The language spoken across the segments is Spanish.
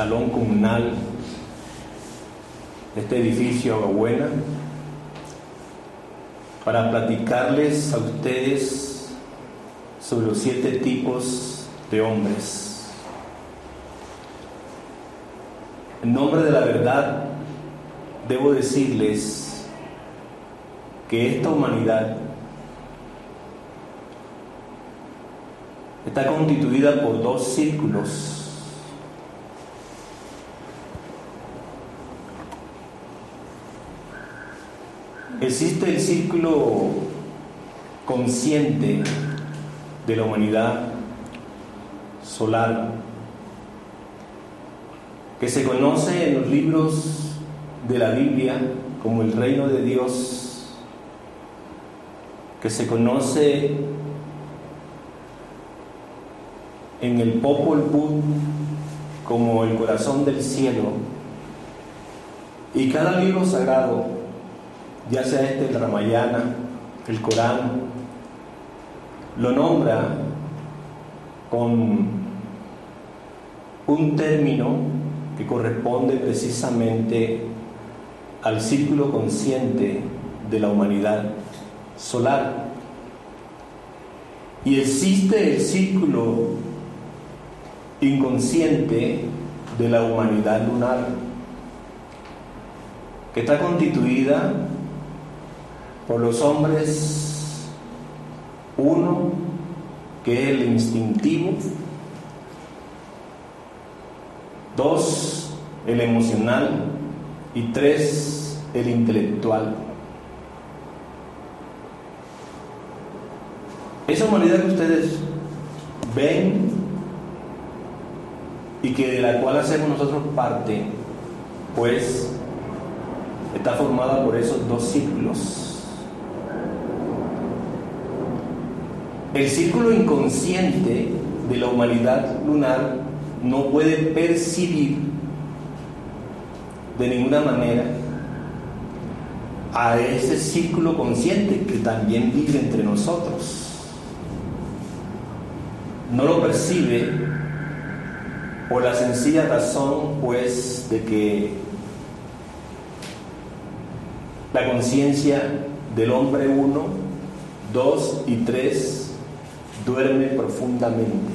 Salón comunal este edificio Aguabuena para platicarles a ustedes sobre los siete tipos de hombres. En nombre de la verdad, debo decirles que esta humanidad está constituida por dos círculos. Existe el círculo consciente de la humanidad solar, que se conoce en los libros de la Biblia como el reino de Dios, que se conoce en el Popol Vuh como el corazón del cielo. Y cada libro sagrado, ya sea este el Ramayana, el Corán, lo nombra con un término que corresponde precisamente al círculo consciente de la humanidad solar. Y existe el círculo inconsciente de la humanidad lunar, que está constituida por los hombres, uno, que es el instintivo, dos, el emocional y tres, el intelectual. Esa humanidad que ustedes ven y que de la cual hacemos nosotros parte, pues está formada por esos dos círculos. El círculo inconsciente de la humanidad lunar no puede percibir de ninguna manera a ese círculo consciente que también vive entre nosotros. No lo percibe por la sencilla razón, pues, de que la conciencia del hombre uno, dos y tres duerme profundamente.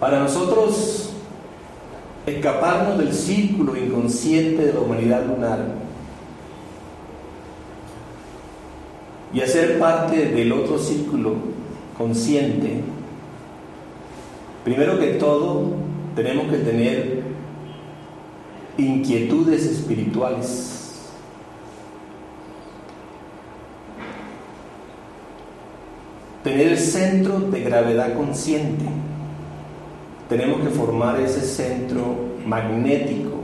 Para nosotros, escaparnos del círculo inconsciente de la humanidad lunar y hacer parte del otro círculo consciente, primero que todo tenemos que tener inquietudes espirituales. Tener el centro de gravedad consciente. Tenemos que formar ese centro magnético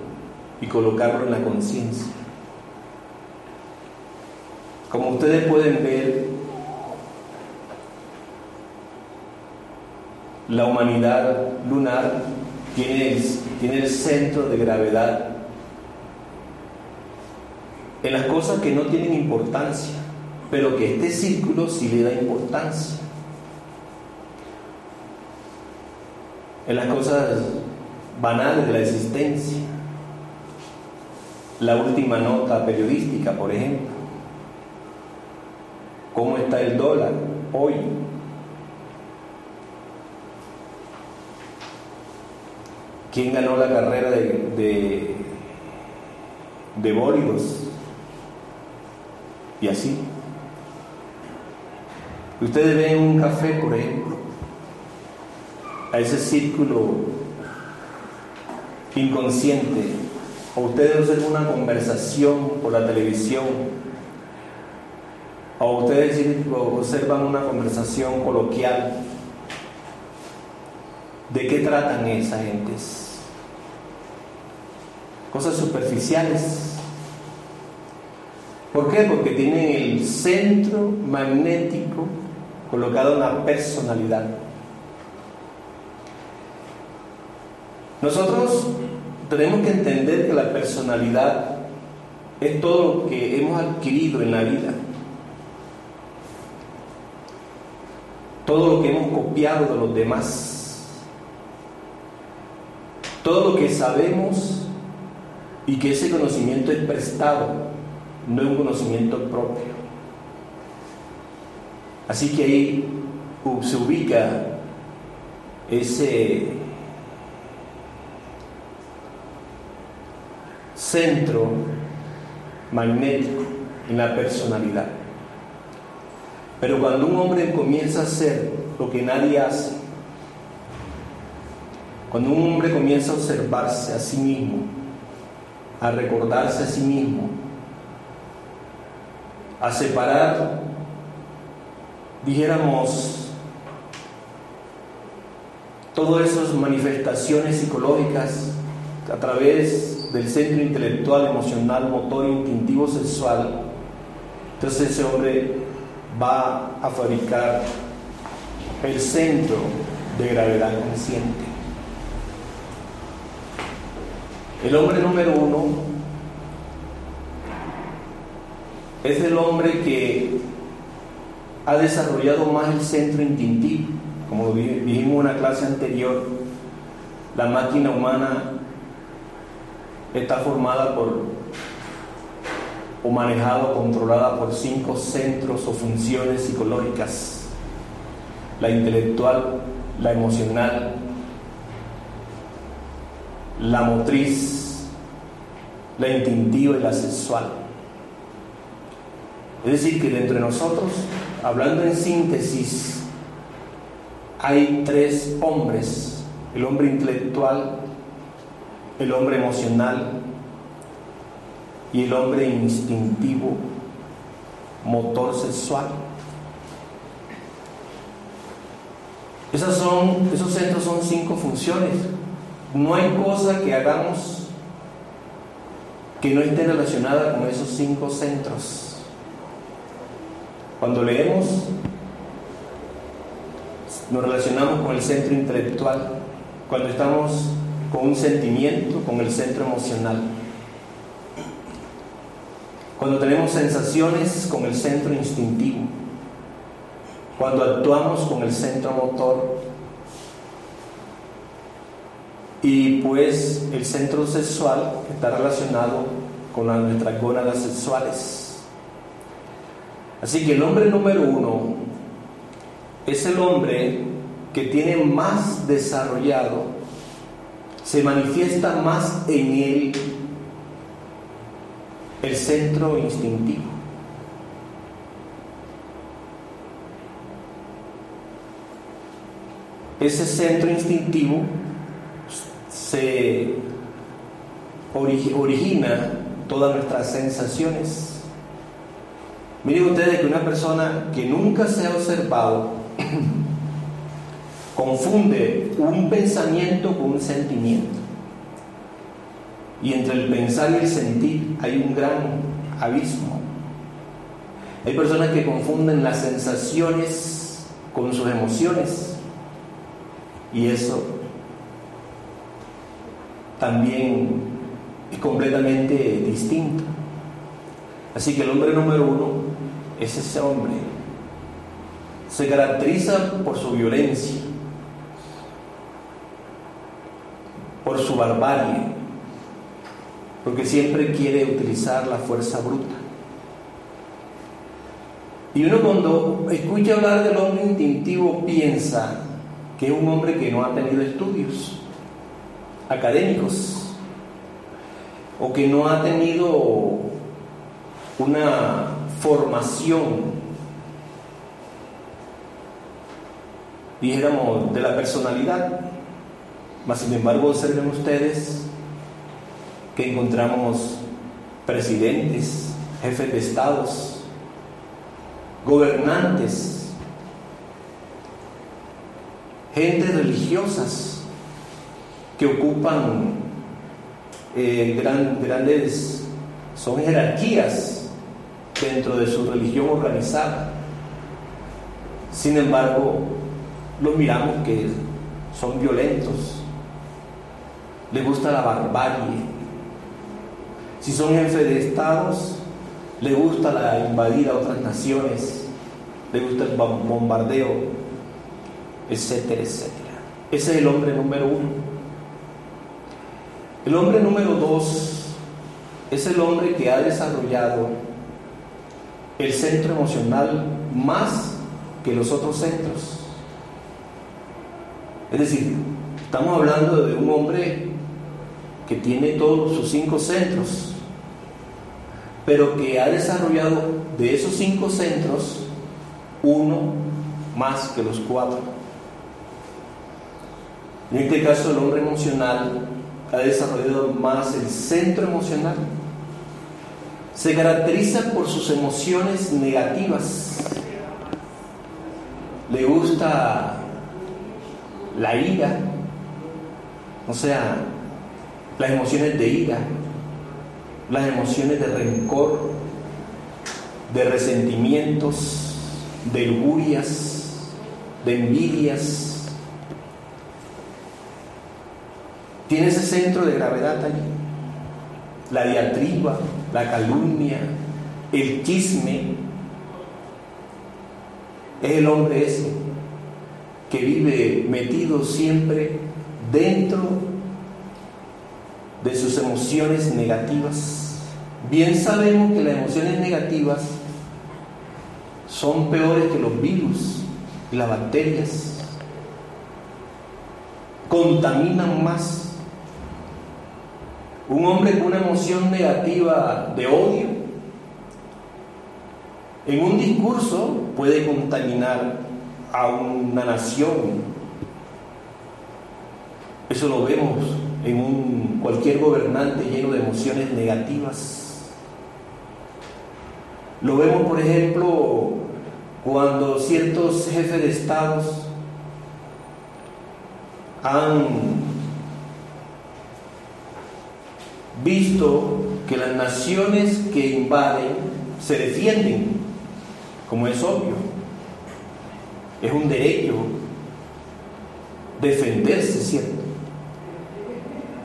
y colocarlo en la conciencia. Como ustedes pueden ver, la humanidad lunar tiene el, centro de gravedad en las cosas que no tienen importancia, pero que este círculo sí le da importancia. En las cosas banales de la existencia. La última nota periodística, por ejemplo. ¿Cómo está el dólar hoy? ¿Quién ganó la carrera de, de, de? Y así. Ustedes ven un café, por ejemplo, a ese círculo inconsciente, o ustedes hacen una conversación por la televisión, o ustedes observan una conversación coloquial, ¿de qué tratan esas gentes? Cosas superficiales. ¿Por qué? Porque tienen el centro magnético colocado en la personalidad. Nosotros tenemos que entender que la personalidad es todo lo que hemos adquirido en la vida. Todo lo que hemos copiado de los demás. Todo lo que sabemos y que ese conocimiento es prestado, no es un conocimiento propio. Así que ahí se ubica ese centro magnético en la personalidad. Pero cuando un hombre comienza a hacer lo que nadie hace, cuando un hombre comienza a observarse a sí mismo, a recordarse a sí mismo, a separar, dijéramos, todas esas manifestaciones psicológicas a través del centro intelectual, emocional, motor, instintivo, sexual, entonces ese hombre va a fabricar el centro de gravedad consciente. El hombre número uno es el hombre que ha desarrollado más el centro instintivo. Como dijimos en una clase anterior, la máquina humana está formada por o manejada o controlada por cinco centros o funciones psicológicas. La intelectual, la emocional, la motriz, la instintiva y la sexual. Es decir, que dentro de nosotros, hablando en síntesis, hay tres hombres, el hombre intelectual, el hombre emocional y el hombre instintivo, motor sexual. Esas son, esos centros son cinco funciones. No hay cosa que hagamos que no esté relacionada con esos cinco centros. Cuando leemos, nos relacionamos con el centro intelectual. Cuando estamos con un sentimiento, con el centro emocional. Cuando tenemos sensaciones, con el centro instintivo. Cuando actuamos con el centro motor. Y pues el centro sexual está relacionado con nuestras gónadas sexuales. Así que el hombre número uno es el hombre que tiene más desarrollado se manifiesta más en él el centro instintivo. Ese centro instintivo se origina todas nuestras sensaciones. Miren ustedes que una persona que nunca se ha observado confunde un pensamiento con un sentimiento. Y entre el pensar y el sentir hay un gran abismo. Hay personas que confunden las sensaciones con sus emociones. Y eso también es completamente distinto. Así que el hombre número uno es ese hombre. Se caracteriza por su violencia, por su barbarie, porque siempre quiere utilizar la fuerza bruta. Y uno cuando escucha hablar del hombre instintivo piensa que es un hombre que no ha tenido estudios académicos o que no ha tenido una formación dijéramos, de la personalidad. Mas, sin embargo, observen ustedes que encontramos presidentes, jefes de estados, gobernantes, gente religiosas que ocupan eh, grandes, son jerarquías dentro de su religión organizada. Sin embargo, los miramos que son violentos, les gusta la barbarie. Si son jefes de estados, les gusta la invadir a otras naciones, les gusta el bombardeo, etcétera, etcétera. Ese es el hombre número uno. El hombre número dos es el hombre que ha desarrollado el centro emocional más que los otros centros. Es decir, estamos hablando de un hombre que tiene todos sus cinco centros, pero que ha desarrollado de esos cinco centros uno más que los cuatro. En este caso, el hombre emocional ha desarrollado más el centro emocional. Se caracteriza por sus emociones negativas. Le gusta la ira, o sea, las emociones de ira, las emociones de rencor, de resentimientos, de lujurias, de envidias. Tiene ese centro de gravedad allí. La diatriba, la calumnia, el chisme. Es el hombre ese que vive metido siempre dentro de sus emociones negativas. Bien sabemos que las emociones negativas son peores que los virus y las bacterias. Contaminan más. Un hombre con una emoción negativa de odio en un discurso puede contaminar a una nación. Eso lo vemos en un, cualquier gobernante lleno de emociones negativas. Lo vemos, por ejemplo, cuando ciertos jefes de estados han visto que las naciones que invaden se defienden, como es obvio. Es un derecho defenderse, ¿cierto?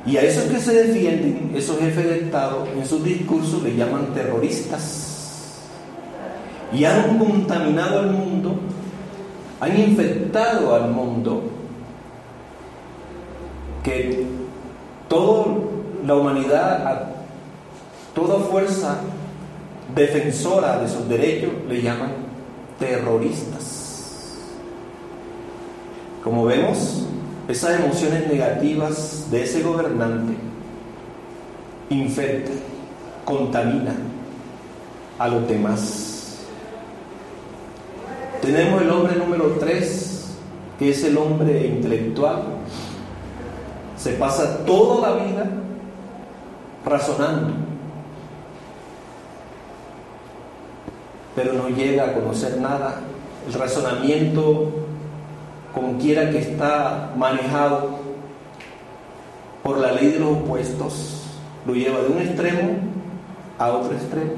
Y a esos que se defienden, esos jefes de Estado, en sus discursos le llaman terroristas. Y han contaminado al mundo, han infectado al mundo, que toda la humanidad, a toda fuerza defensora de sus derechos, le llaman terroristas. Como vemos, esas emociones negativas de ese gobernante infectan, contaminan a los demás. Tenemos el hombre número tres, que es el hombre intelectual. Se pasa toda la vida razonando, pero no llega a conocer nada. El razonamiento como quiera que está manejado por la ley de los opuestos, lo lleva de un extremo a otro extremo.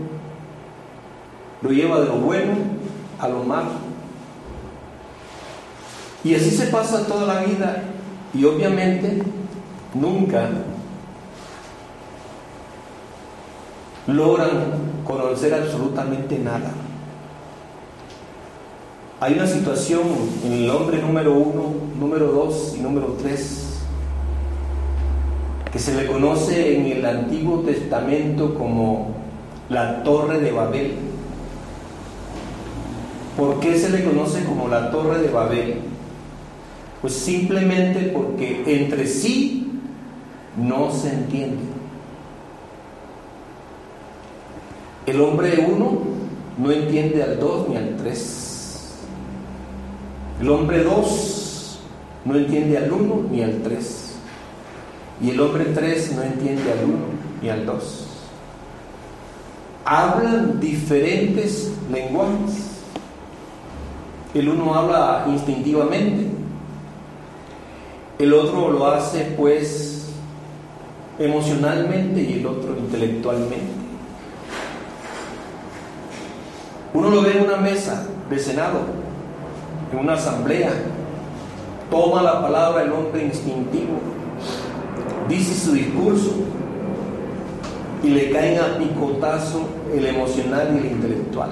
Lo lleva de lo bueno a lo malo. Y así se pasa toda la vida y obviamente nunca logran conocer absolutamente nada. Hay una situación en el hombre número uno, número dos y número tres que se le conoce en el Antiguo Testamento como la Torre de Babel. ¿Por qué se le conoce como la Torre de Babel? Pues simplemente porque entre sí no se entiende. El hombre uno no entiende al dos ni al tres. El hombre dos no entiende al uno ni al tres. Y el hombre tres no entiende al uno ni al dos. Hablan diferentes lenguajes. El uno habla instintivamente, el otro lo hace pues emocionalmente y el otro intelectualmente. Uno lo ve en una mesa de Senado, en una asamblea, toma la palabra el hombre instintivo, dice su discurso y le caen a picotazo el emocional y el intelectual.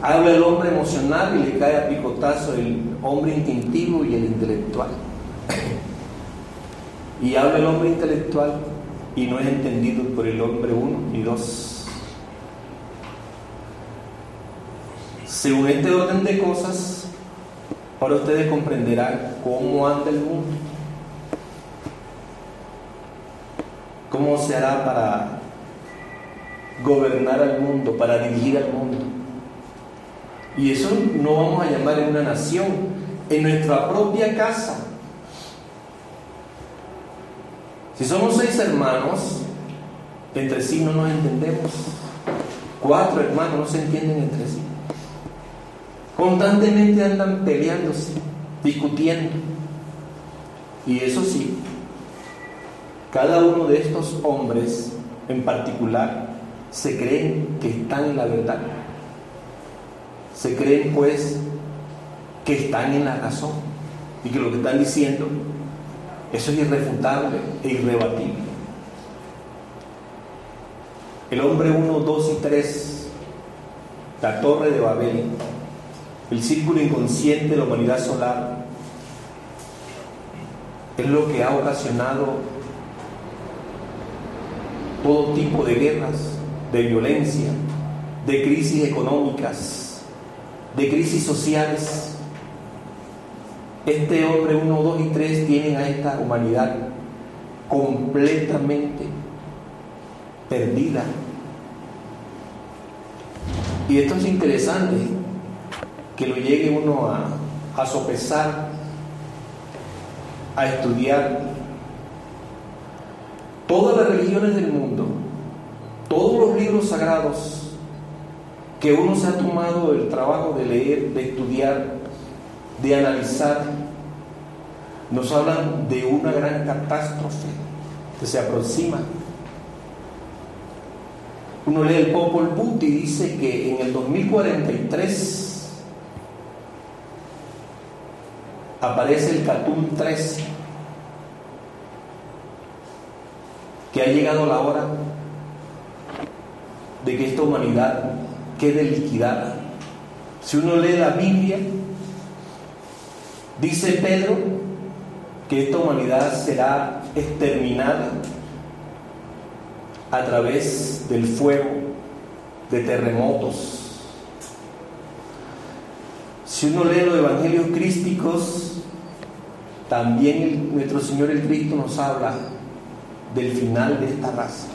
Habla el hombre emocional y le cae a picotazo el hombre instintivo y el intelectual. Y habla el hombre intelectual y no es entendido por el hombre uno ni dos. Según este orden de cosas, ahora ustedes comprenderán cómo anda el mundo. ¿Cómo se hará para gobernar al mundo, para dirigir al mundo? Y eso no vamos a llamar en una nación, en nuestra propia casa. Si somos seis hermanos, entre sí no nos entendemos. Cuatro hermanos no se entienden entre sí. Constantemente andan peleándose, discutiendo. Y eso sí, cada uno de estos hombres en particular se creen que están en la verdad. Se creen pues que están en la razón y que lo que están diciendo, eso es irrefutable e irrebatible. El hombre 1, 2 y 3, la torre de Babel, el círculo inconsciente de la humanidad solar, es lo que ha ocasionado todo tipo de guerras, de violencia, de crisis económicas, de crisis sociales. Este hombre 1, 2 y 3 tienen a esta humanidad completamente perdida. Y esto es interesante, que lo llegue uno a, a sopesar, a estudiar. Todas las religiones del mundo, todos los libros sagrados que uno se ha tomado el trabajo de leer, de estudiar, de analizar, nos hablan de una gran catástrofe que se aproxima. Uno lee el Popol Vuh y dice que en el 2043 aparece el Catún 3, que ha llegado la hora de que esta humanidad quede liquidada. Si uno lee la Biblia, dice Pedro que esta humanidad será exterminada a través del fuego, de terremotos. Si uno lee los evangelios crísticos, también nuestro Señor el Cristo nos habla del final de esta raza.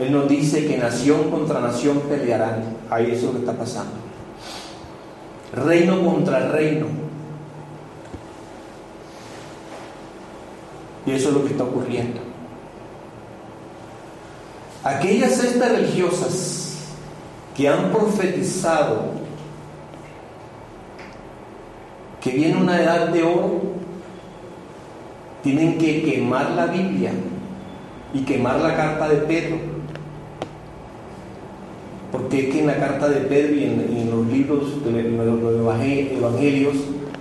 Él nos dice que nación contra nación pelearán. Ahí eso es lo que está pasando. Reino contra reino. Y eso es lo que está ocurriendo. Aquellas sectas religiosas que han profetizado que viene una edad de oro, tienen que quemar la Biblia y quemar la carta de Pedro. Porque es que en la carta de Pedro y en, los libros de los evangelios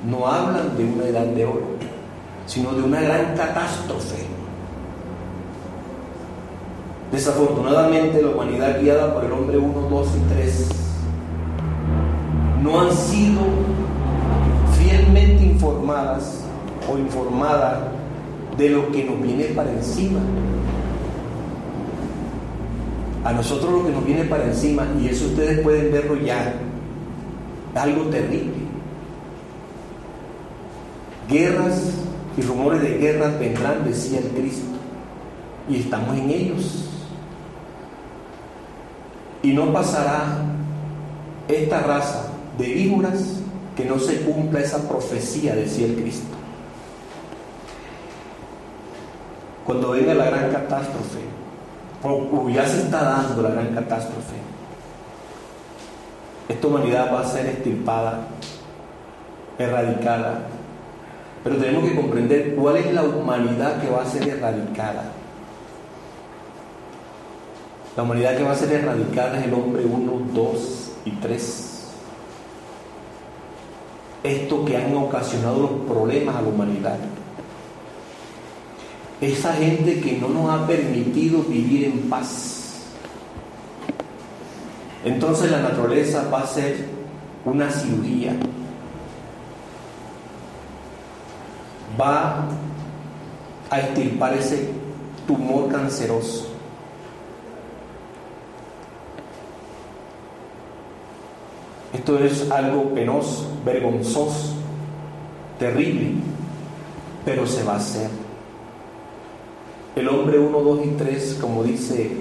no hablan de una edad de oro, sino de una gran catástrofe. Desafortunadamente la humanidad guiada por el hombre 1, 2 y 3 no han sido informadas o informada de lo que nos viene para encima. A nosotros lo que nos viene para encima, y eso ustedes pueden verlo ya, algo terrible. Guerras y rumores de guerras vendrán, decía el Cristo, y estamos en ellos. Y no pasará esta raza de víboras que no se cumpla esa profecía, decía el Cristo. Cuando venga la gran catástrofe, o, ya se está dando la gran catástrofe, esta humanidad va a ser estirpada, erradicada, pero tenemos que comprender cuál es la humanidad que va a ser erradicada. La humanidad que va a ser erradicada es el hombre 1, 2 y 3. Esto que han ocasionado los problemas a la humanidad. Esa gente que no nos ha permitido vivir en paz. Entonces la naturaleza va a ser una cirugía. Va a extirpar ese tumor canceroso Esto es algo penoso, vergonzoso, terrible, pero se va a hacer. El hombre 1, 2 y 3, como dice,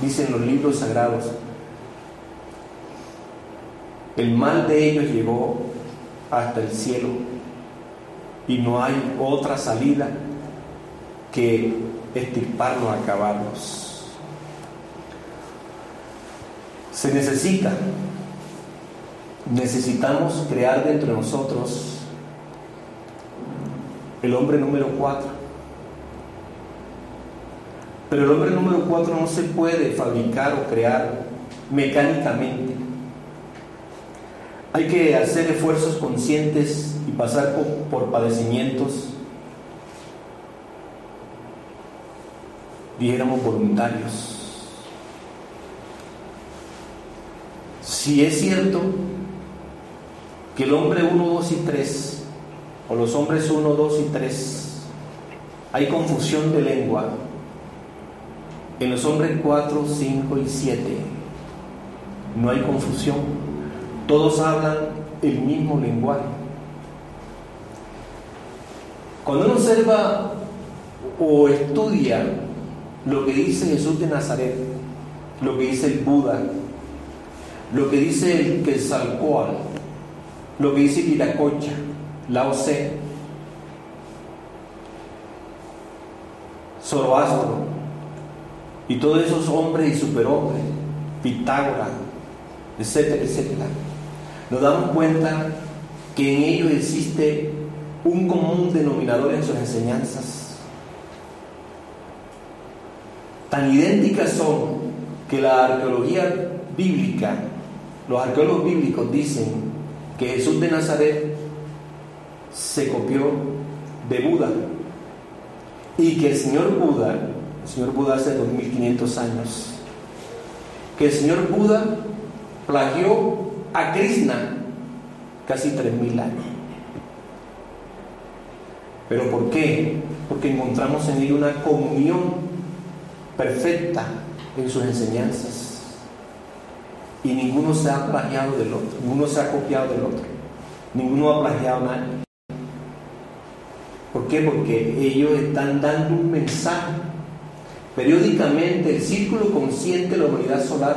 dicen los libros sagrados, el mal de ellos llegó hasta el cielo y no hay otra salida que estirparlos, acabarlos. Se necesita necesitamos crear dentro de nosotros el hombre número cuatro. Pero el hombre número cuatro no se puede fabricar o crear mecánicamente. Hay que hacer esfuerzos conscientes y pasar por, padecimientos, dijéramos voluntarios. Si es cierto que el hombre 1, 2 y 3, o los hombres 1, 2 y 3, hay confusión de lengua. En los hombres 4, 5 y 7 no hay confusión. Todos hablan el mismo lenguaje. Cuando uno observa o estudia lo que dice Jesús de Nazaret, lo que dice el Buda, lo que dice el Quetzalcoatl, lo que dice Viracocha, Lao Tse, Zoroastro y todos esos hombres y superhombres, Pitágoras, etcétera, etcétera, nos damos cuenta que en ellos existe un común denominador en sus enseñanzas. Tan idénticas son que la arqueología bíblica, los arqueólogos bíblicos dicen que Jesús de Nazaret se copió de Buda y que el señor Buda, el señor Buda hace 2500 años, que el señor Buda plagió a Krishna casi 3000 años. ¿Pero por qué? Porque encontramos en él una comunión perfecta en sus enseñanzas y ninguno se ha plagiado del otro, ninguno se ha copiado del otro, ninguno ha plagiado a nadie. ¿Por qué? Porque ellos están dando un mensaje. Periódicamente el círculo consciente de la humanidad solar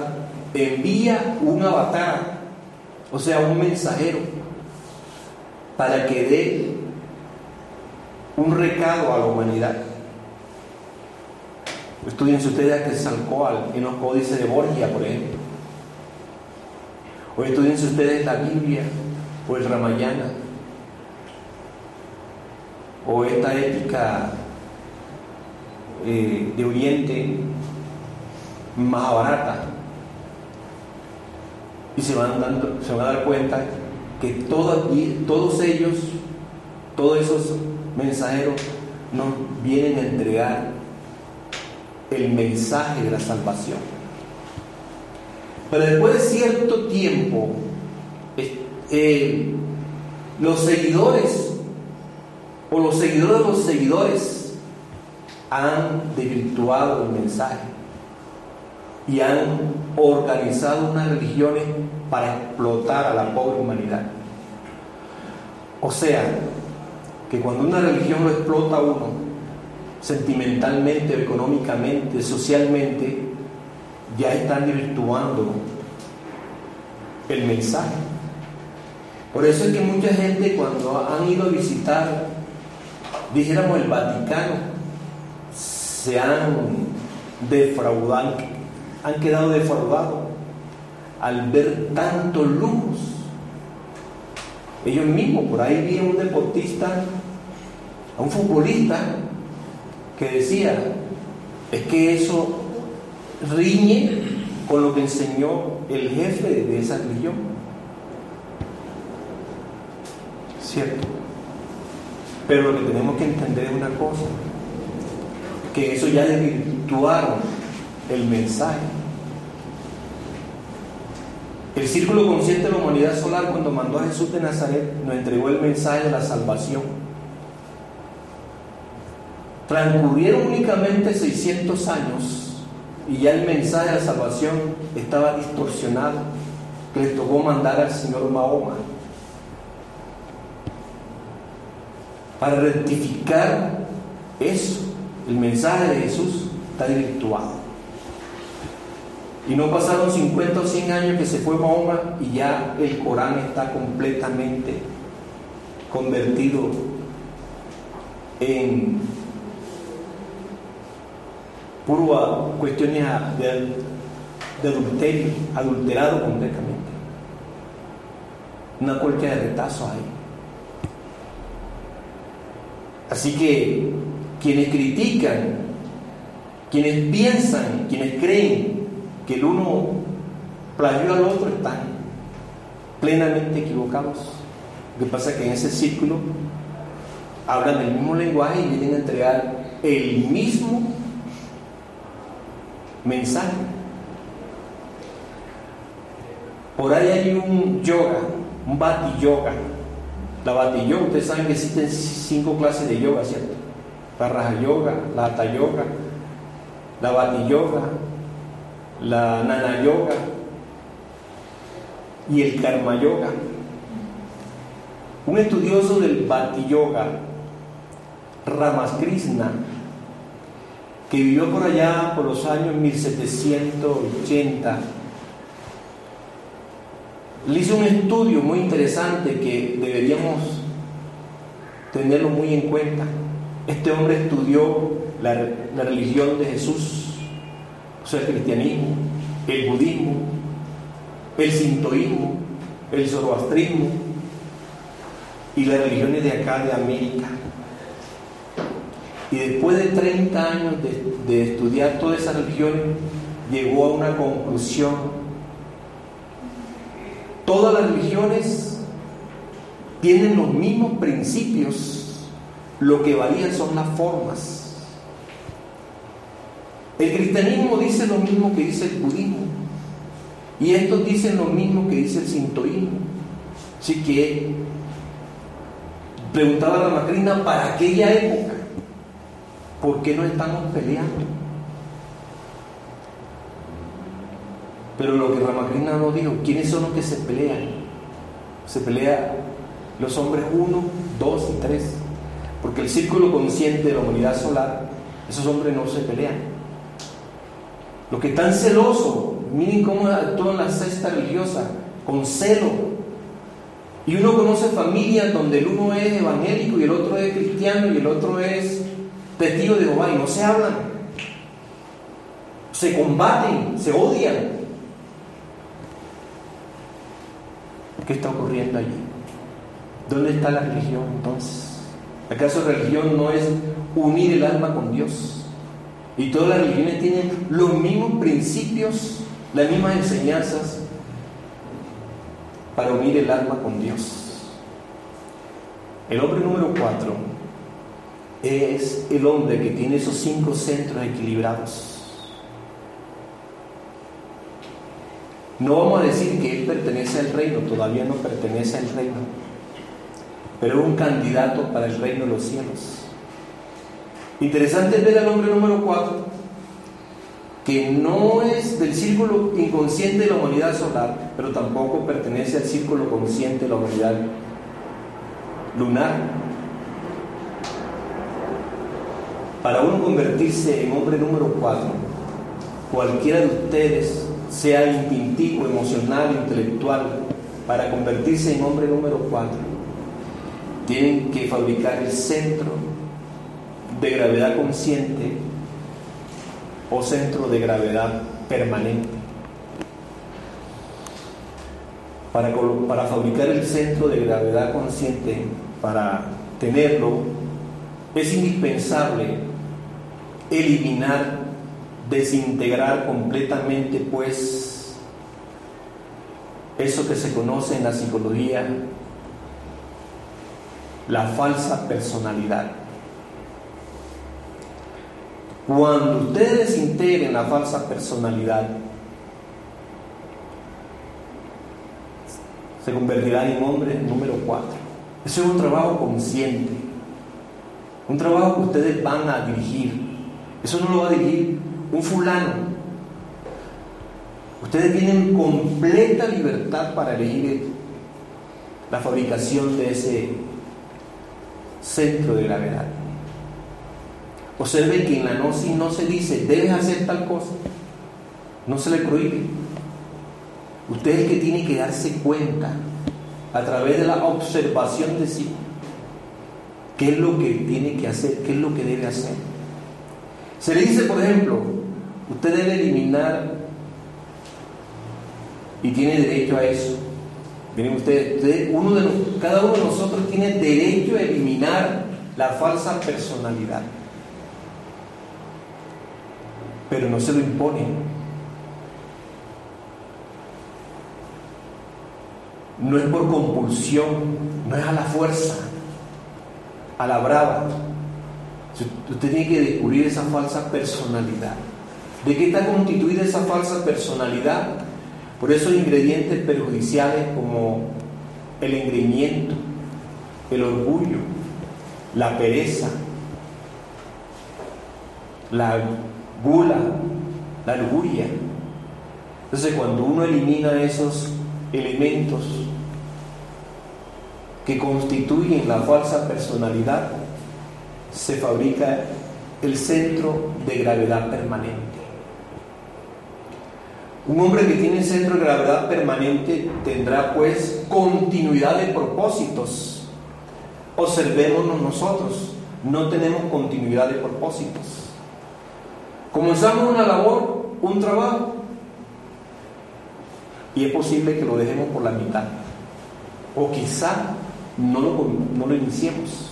envía un avatar, o sea, un mensajero, para que dé un recado a la humanidad. Estudiense ustedes a Quetzalcóatl en los códices de Borgia, por ejemplo. O estudiense ustedes la Biblia o el Ramayana o esta épica eh, de Oriente más barata y se van, dando, se van a dar cuenta que todos ellos, todos esos mensajeros nos vienen a entregar el mensaje de la salvación. Pero después de cierto tiempo, eh, los seguidores o los seguidores de los seguidores han desvirtuado el mensaje y han organizado unas religiones para explotar a la pobre humanidad. O sea, que cuando una religión lo explota a uno, sentimentalmente, económicamente, socialmente, ya están virtuando el mensaje. Por eso es que mucha gente cuando han ido a visitar, dijéramos el Vaticano, se han defraudado, han quedado defraudados al ver tantos lujos. Ellos mismos, por ahí vi a un deportista, a un futbolista, que decía, es que eso riñe con lo que enseñó el jefe de esa religión. ¿Cierto? Pero lo que tenemos que entender es una cosa, que eso ya desvirtuaron el mensaje. El círculo consciente de la humanidad solar cuando mandó a Jesús de Nazaret nos entregó el mensaje de la salvación. Transcurrieron únicamente 600 años y ya el mensaje de salvación estaba distorsionado, que le tocó mandar al Señor Mahoma para rectificar eso. El mensaje de Jesús está desvirtuado. Y no pasaron 50 o 100 años que se fue Mahoma y ya el Corán está completamente convertido en puro cuestiones de, de adulterio, adulterado completamente. Una corte de retazo ahí. Así que quienes critican, quienes piensan, quienes creen que el uno plagió al otro están plenamente equivocados. Lo que pasa es que en ese círculo hablan el mismo lenguaje y vienen a entregar el mismo mensaje. Por ahí hay un yoga, un bati yoga. La bati yoga, ustedes saben que existen cinco clases de yoga, ¿cierto? La raja yoga, la hatha yoga, la bati yoga, la Nana Yoga y el Karma Yoga. Un estudioso del Bhakti Yoga, Ramakrishna, que vivió por allá por los años 1780, le hizo un estudio muy interesante que deberíamos tenerlo muy en cuenta. Este hombre estudió la, religión de Jesús el cristianismo, el budismo, el sintoísmo, el zoroastrismo y las religiones de acá de América. Y después de 30 años de, de estudiar todas esas religiones, llegó a una conclusión. Todas las religiones tienen los mismos principios, lo que varía son las formas. El cristianismo dice lo mismo que dice el budismo. Y estos dicen lo mismo que dice el sintoísmo. Así que preguntaba la macrina, para aquella época, ¿por qué no estamos peleando? Pero lo que Ramakrishna nos dijo, ¿quiénes son los que se pelean? Se pelean los hombres uno, dos y tres. Porque el círculo consciente de la humanidad solar, esos hombres no se pelean. Los que están celosos, miren cómo actúan la cesta religiosa, con celo. Y uno conoce familias donde el uno es evangélico y el otro es cristiano y el otro es testigo de Jehová y no se hablan. Se combaten, se odian. ¿Qué está ocurriendo allí? ¿Dónde está la religión entonces? ¿Acaso religión no es unir el alma con Dios? Y todas las religiones tienen los mismos principios, las mismas enseñanzas para unir el alma con Dios. El hombre número cuatro es el hombre que tiene esos cinco centros equilibrados. No vamos a decir que él pertenece al reino, todavía no pertenece al reino, pero es un candidato para el reino de los cielos. Interesante es ver al hombre número 4, que no es del círculo inconsciente de la humanidad solar, pero tampoco pertenece al círculo consciente de la humanidad lunar. Para uno convertirse en hombre número 4, cualquiera de ustedes, sea instintivo, emocional, intelectual, para convertirse en hombre número 4, tienen que fabricar el centro de gravedad consciente o centro de gravedad permanente. Para, para fabricar el centro de gravedad consciente, para tenerlo, es indispensable eliminar, desintegrar completamente, pues, eso que se conoce en la psicología, la falsa personalidad. Cuando ustedes integren la falsa personalidad, se convertirán en hombre número cuatro. Eso es un trabajo consciente, un trabajo que ustedes van a dirigir. Eso no lo va a dirigir un fulano. Ustedes tienen completa libertad para elegir la fabricación de ese centro de gravedad. Observe que en la gnosis no se dice, debes hacer tal cosa. No se le prohíbe. Usted es que tiene que darse cuenta a través de la observación de sí qué es lo que tiene que hacer, qué es lo que debe hacer. Se le dice, por ejemplo, usted debe eliminar y tiene derecho a eso. Miren ustedes, uno de cada uno de nosotros tiene derecho a eliminar la falsa personalidad pero no se lo impone. No es por compulsión, no es a la fuerza, a la brava. Usted tiene que descubrir esa falsa personalidad. ¿De qué está constituida esa falsa personalidad? Por esos ingredientes perjudiciales como el engreimiento, el orgullo, la pereza, la gula, la lujuria. Entonces cuando uno elimina esos elementos que constituyen la falsa personalidad, se fabrica el centro de gravedad permanente. Un hombre que tiene centro de gravedad permanente tendrá pues continuidad de propósitos. Observémonos nosotros, no tenemos continuidad de propósitos. Comenzamos una labor, un trabajo, y es posible que lo dejemos por la mitad. O quizá no lo, no lo iniciemos,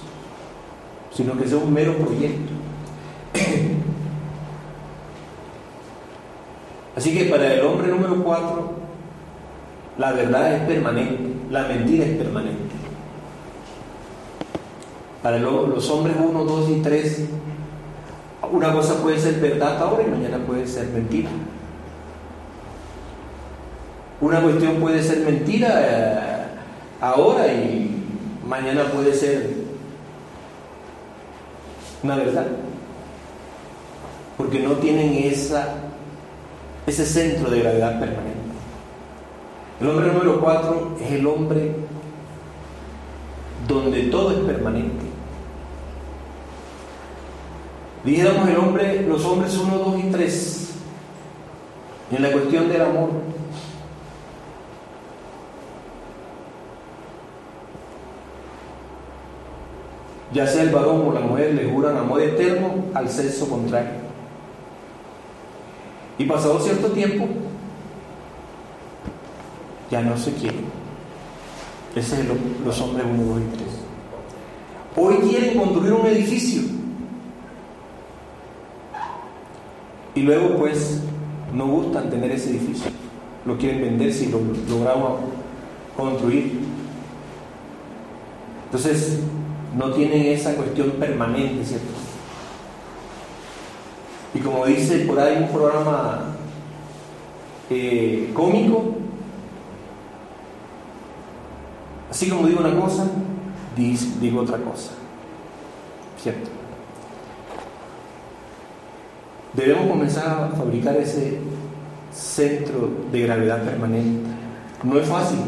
sino que sea un mero proyecto. Así que para el hombre número cuatro, la verdad es permanente, la mentira es permanente. Para los hombres uno, dos y tres, una cosa puede ser verdad ahora y mañana puede ser mentira. Una cuestión puede ser mentira eh, ahora y mañana puede ser una verdad. Porque no tienen esa, ese centro de gravedad permanente. El hombre número cuatro es el hombre donde todo es permanente. Dijéramos el hombre, los hombres uno, dos y tres. En la cuestión del amor. Ya sea el varón o la mujer le juran amor eterno al sexo contrario. Y pasado cierto tiempo, ya no se quieren. Ese es los hombres uno, dos y tres. Hoy quieren construir un edificio Y luego pues no gustan tener ese edificio, lo quieren vender si lo logramos construir. Entonces no tienen esa cuestión permanente, ¿cierto? Y como dice por ahí un programa eh, cómico, así como digo una cosa, digo otra cosa, ¿cierto? Debemos comenzar a fabricar ese centro de gravedad permanente. No es fácil.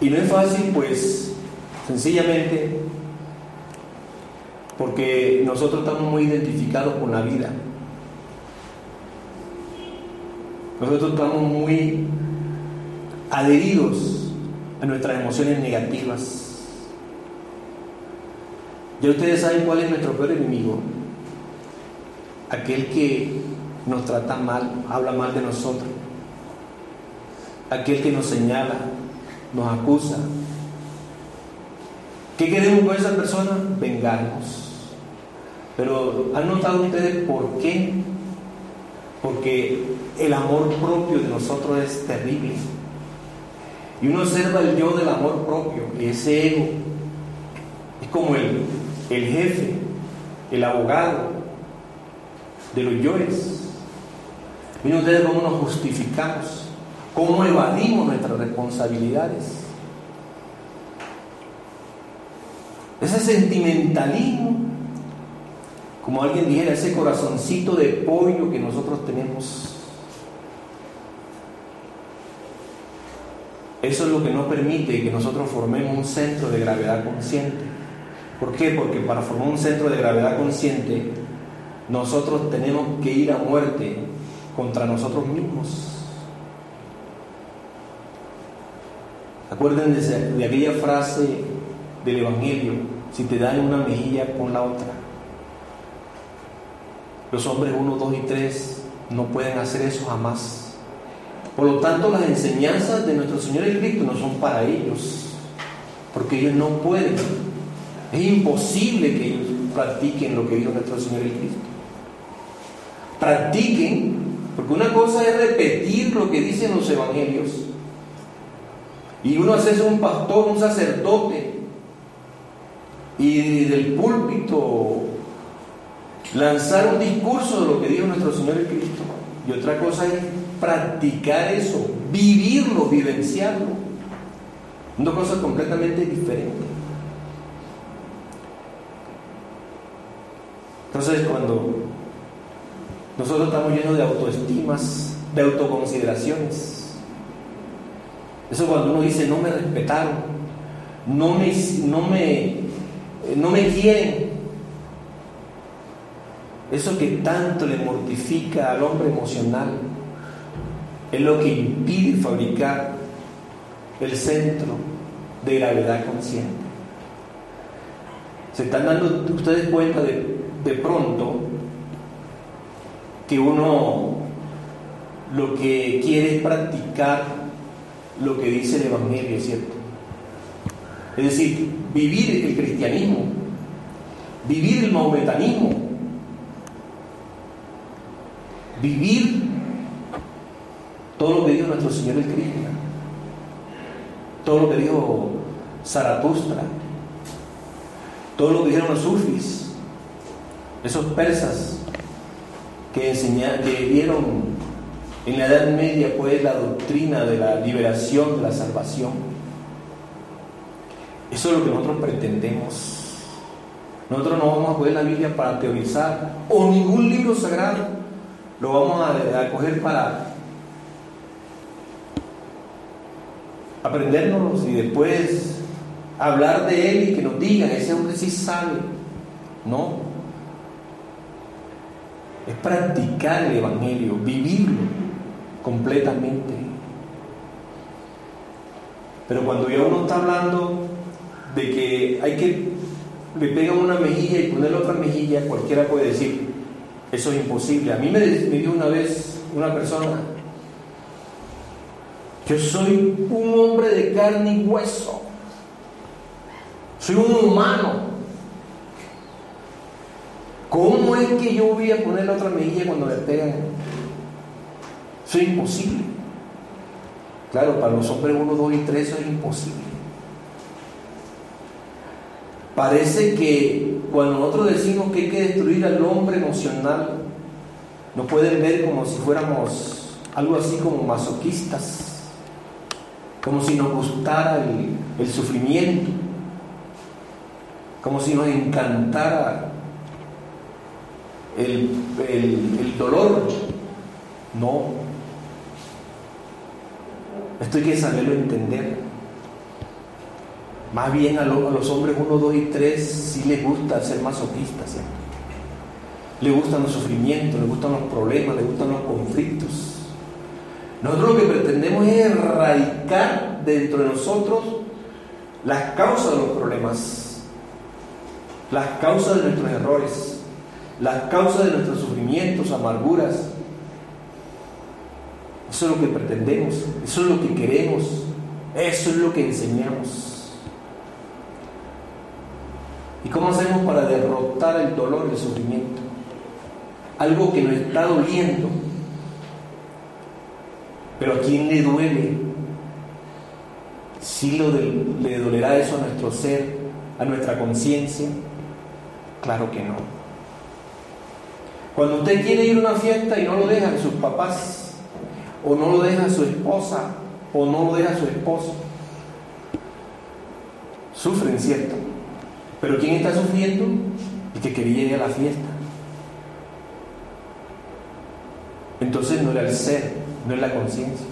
Y no es fácil pues sencillamente porque nosotros estamos muy identificados con la vida. Nosotros estamos muy adheridos a nuestras emociones negativas. Ya ustedes saben cuál es nuestro peor enemigo. Aquel que nos trata mal, habla mal de nosotros. Aquel que nos señala, nos acusa. ¿Qué queremos con esa persona? Vengarnos. Pero ¿han notado ustedes por qué? Porque el amor propio de nosotros es terrible. Y uno observa el yo del amor propio, y ese ego. Es como el, el jefe, el abogado de los yoes. Miren ustedes cómo nos justificamos, cómo evadimos nuestras responsabilidades. Ese sentimentalismo, como alguien dijera, ese corazoncito de pollo que nosotros tenemos Eso es lo que no permite que nosotros formemos un centro de gravedad consciente. ¿Por qué? Porque para formar un centro de gravedad consciente, nosotros tenemos que ir a muerte contra nosotros mismos. Acuérdense de aquella frase del Evangelio, si te dan una mejilla, pon la otra. Los hombres 1, 2 y 3 no pueden hacer eso jamás. Por lo tanto, las enseñanzas de nuestro Señor Cristo no son para ellos, porque ellos no pueden. Es imposible que ellos practiquen lo que dijo nuestro Señor Cristo. Practiquen, porque una cosa es repetir lo que dicen los evangelios, y uno hace un pastor, un sacerdote, y del púlpito lanzar un discurso de lo que dijo nuestro Señor Cristo. Y otra cosa es practicar eso, vivirlo, vivenciarlo. Una cosa completamente diferente. Entonces cuando nosotros estamos llenos de autoestimas, de autoconsideraciones, eso cuando uno dice no me respetaron, no me, no me, no me quieren, eso que tanto le mortifica al hombre emocional, es lo que impide fabricar el centro de gravedad consciente. Se están dando ustedes cuenta de, de pronto que uno lo que quiere es practicar lo que dice el Evangelio, ¿cierto? Es decir, vivir el cristianismo, vivir el maometanismo, vivir todo lo que dijo nuestro Señor el Cristo, todo lo que dijo Zaratustra, todo lo que dijeron los sufis, esos persas que, enseñaron, que dieron en la Edad Media pues la doctrina de la liberación, de la salvación. Eso es lo que nosotros pretendemos. Nosotros no vamos a coger la Biblia para teorizar o ningún libro sagrado. Lo vamos a, coger para aprendernos y después hablar de él y que nos digan, ese hombre sí sabe. No. Es practicar el Evangelio, vivirlo completamente. Pero cuando ya uno está hablando de que hay que le pegan una mejilla y ponerle otra mejilla, cualquiera puede decir, eso es imposible. A mí me, me dio una vez una persona, yo soy un hombre de carne y hueso. Soy un humano. ¿Cómo es que yo voy a poner la otra mejilla cuando le pegan? Eso es imposible. Claro, para los hombres 1, 2 y 3 eso es imposible. Parece que cuando nosotros decimos que hay que destruir al hombre emocional, nos pueden ver como si fuéramos algo así como masoquistas como si nos gustara el, sufrimiento, como si nos encantara el, dolor. No. Esto hay que saberlo entender. Más bien a, los hombres 1, 2 y 3 sí les gusta ser masoquistas. ¿eh? Les gustan los sufrimientos, les gustan los problemas, les gustan los conflictos Nosotros lo que pretendemos es erradicar dentro de nosotros las causas de los problemas, las causas de nuestros errores, las causas de nuestros sufrimientos, amarguras. Eso es lo que pretendemos, eso es lo que queremos, eso es lo que enseñamos. ¿Y cómo hacemos para derrotar el dolor y el sufrimiento? Algo que nos está doliendo. Pero ¿a quién le duele? ¿Sí le dolerá eso a nuestro ser, a nuestra conciencia? Claro que no. Cuando usted quiere ir a una fiesta y no lo dejan sus papás, o no lo deja su esposa, o no lo deja su esposo, sufren, ¿cierto? Pero ¿quién está sufriendo? El que quería ir a la fiesta. Entonces no era el ser, no es la conciencia.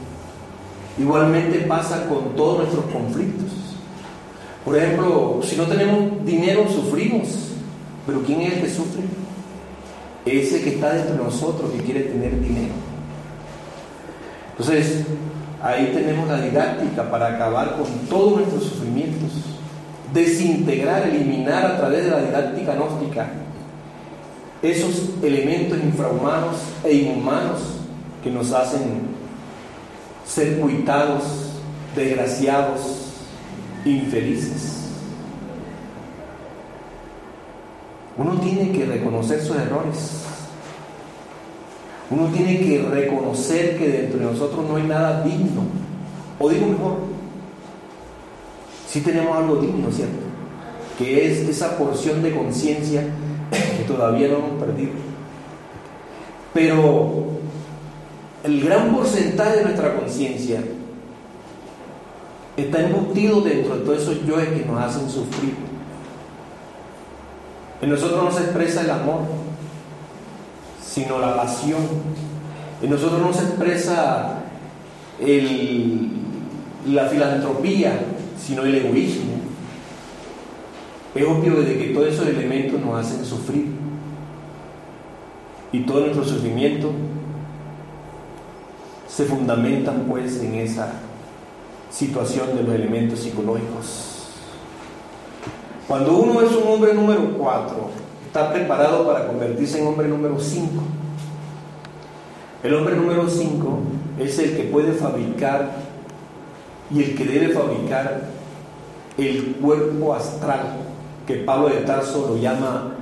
Igualmente pasa con todos nuestros conflictos. Por ejemplo, si no tenemos dinero, sufrimos. Pero ¿quién es el que sufre? Ese que está dentro de nosotros, que quiere tener dinero. Entonces, ahí tenemos la didáctica para acabar con todos nuestros sufrimientos. Desintegrar, eliminar a través de la didáctica gnóstica esos elementos infrahumanos e inhumanos que nos hacen ser cuitados, desgraciados, infelices. Uno tiene que reconocer sus errores. Uno tiene que reconocer que dentro de nosotros no hay nada digno. O digo mejor, si tenemos algo digno, ¿cierto? Que es esa porción de conciencia que todavía no hemos perdido. Pero el gran porcentaje de nuestra conciencia está embutido dentro de todos esos yoes que nos hacen sufrir. En nosotros no se expresa el amor, sino la pasión. En nosotros no se expresa la filantropía, sino el egoísmo. Es obvio de que todos esos elementos nos hacen sufrir. Y todo nuestro sufrimiento se fundamentan pues en esa situación de los elementos psicológicos. Cuando uno es un hombre número 4, está preparado para convertirse en hombre número 5. El hombre número 5 es el que puede fabricar y el que debe fabricar el cuerpo astral, que Pablo de Tarso lo llama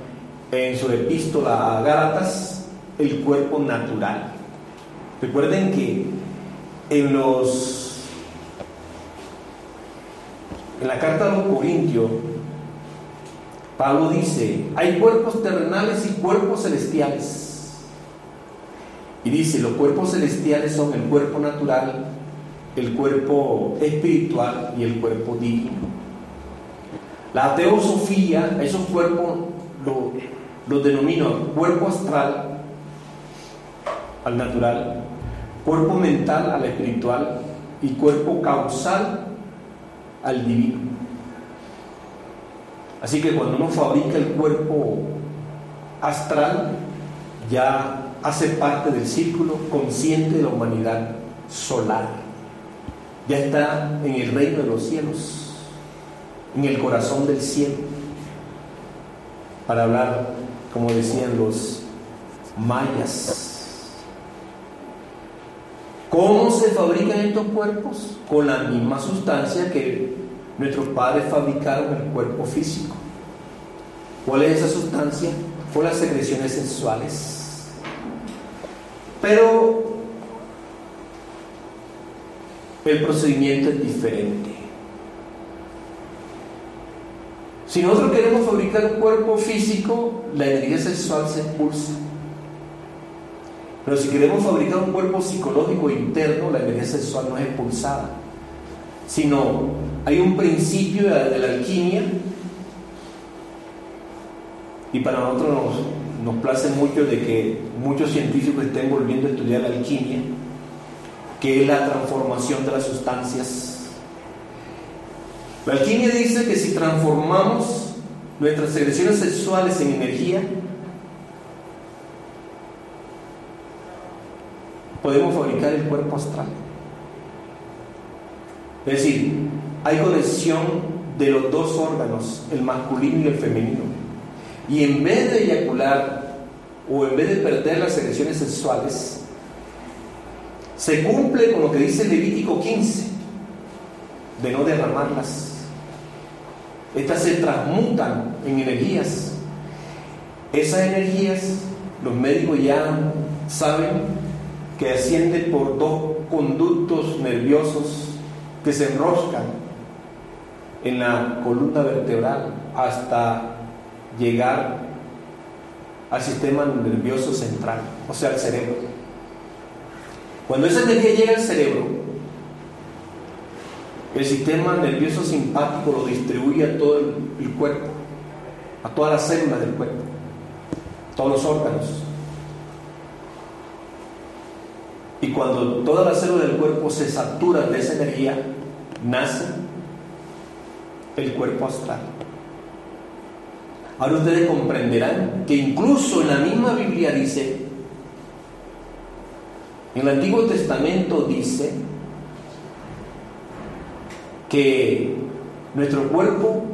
en su epístola a Gálatas el cuerpo natural. Recuerden que en los en la carta a los Corintios Pablo dice, hay cuerpos terrenales y cuerpos celestiales. Y dice, los cuerpos celestiales son el cuerpo natural, el cuerpo espiritual y el cuerpo divino. La teosofía, esos cuerpos los lo denomina cuerpo astral al natural, cuerpo mental al espiritual y cuerpo causal al divino. Así que cuando uno fabrica el cuerpo astral, ya hace parte del círculo consciente de la humanidad solar. Ya está en el reino de los cielos, en el corazón del cielo. Para hablar, como decían los mayas, ¿Cómo se fabrican estos cuerpos? Con la misma sustancia que nuestros padres fabricaron el cuerpo físico. ¿Cuál es esa sustancia? Con las secreciones sexuales. Pero el procedimiento es diferente. Si nosotros queremos fabricar un cuerpo físico, la energía sexual se expulsa. Pero si queremos fabricar un cuerpo psicológico interno, la energía sexual no es expulsada, sino hay un principio de la alquimia y para nosotros nos, place mucho de que muchos científicos estén volviendo a estudiar la alquimia, que es la transformación de las sustancias. La alquimia dice que si transformamos nuestras secreciones sexuales en energía, podemos fabricar el cuerpo astral. Es decir, hay conexión de los dos órganos, el masculino y el femenino. Y en vez de eyacular o en vez de perder las elecciones sexuales, se cumple con lo que dice Levítico 15, de no derramarlas. Estas se transmutan en energías. Esas energías, los médicos ya saben que ascienden por dos conductos nerviosos que se enroscan en la columna vertebral hasta llegar al sistema nervioso central, o sea, al cerebro. Cuando esa energía llega al cerebro, el sistema nervioso simpático lo distribuye a todo el, cuerpo, a todas las células del cuerpo, todos los órganos. Y cuando todas las células del cuerpo se saturan de esa energía, nace el cuerpo astral. Ahora ustedes comprenderán que incluso en la misma Biblia dice, en el Antiguo Testamento dice que nuestro cuerpo